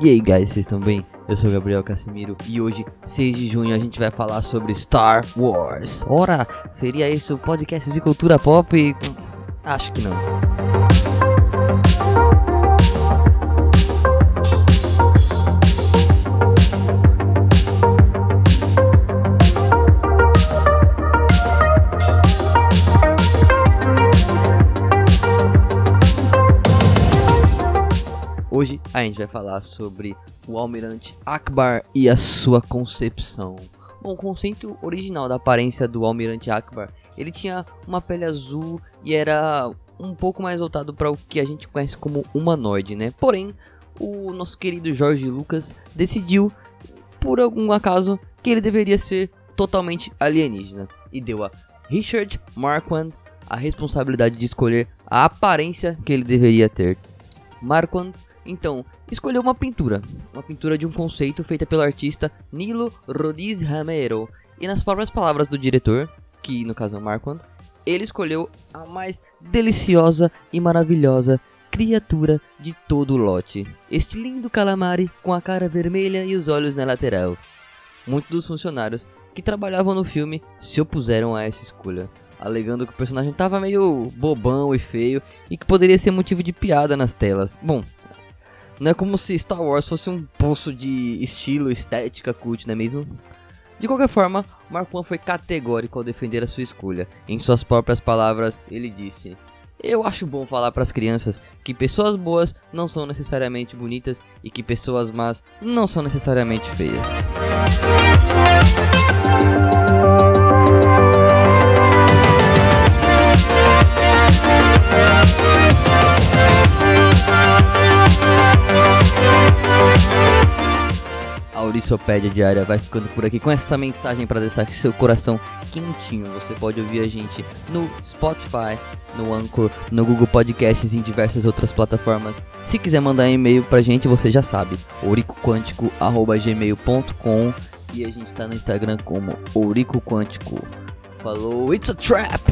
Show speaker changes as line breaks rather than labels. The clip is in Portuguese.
E aí, guys, vocês estão bem? Eu sou Gabriel Casimiro e hoje, 6 de junho, a gente vai falar sobre Star Wars. Ora, seria isso o podcast de cultura pop? Acho que não. Hoje a gente vai falar sobre o Almirante Akbar e a sua concepção. Bom, o conceito original da aparência do Almirante Akbar, ele tinha uma pele azul e era um pouco mais voltado para o que a gente conhece como humanoide, né? Porém, o nosso querido Jorge Lucas decidiu, por algum acaso, que ele deveria ser totalmente alienígena e deu a Richard Marquand a responsabilidade de escolher a aparência que ele deveria ter. Marquand então, escolheu uma pintura, uma pintura de um conceito feita pelo artista Nilo Rodiz Ramero. E nas próprias palavras do diretor, que no caso é o Marquand, ele escolheu a mais deliciosa e maravilhosa criatura de todo o lote. Este lindo calamari com a cara vermelha e os olhos na lateral. Muitos dos funcionários que trabalhavam no filme se opuseram a essa escolha, alegando que o personagem estava meio bobão e feio e que poderia ser motivo de piada nas telas. Bom, não é como se Star Wars fosse um poço de estilo, estética, cult, não é mesmo? De qualquer forma, Marquand foi categórico ao defender a sua escolha. Em suas próprias palavras, ele disse: Eu acho bom falar para as crianças que pessoas boas não são necessariamente bonitas e que pessoas más não são necessariamente feias. A Orissopédia Diária vai ficando por aqui com essa mensagem para deixar seu coração quentinho. Você pode ouvir a gente no Spotify, no Anchor, no Google Podcasts e em diversas outras plataformas. Se quiser mandar e-mail pra gente, você já sabe, ouricoquântico.gmail.com e a gente tá no Instagram como Ourico Quântico. Falou, it's a trap!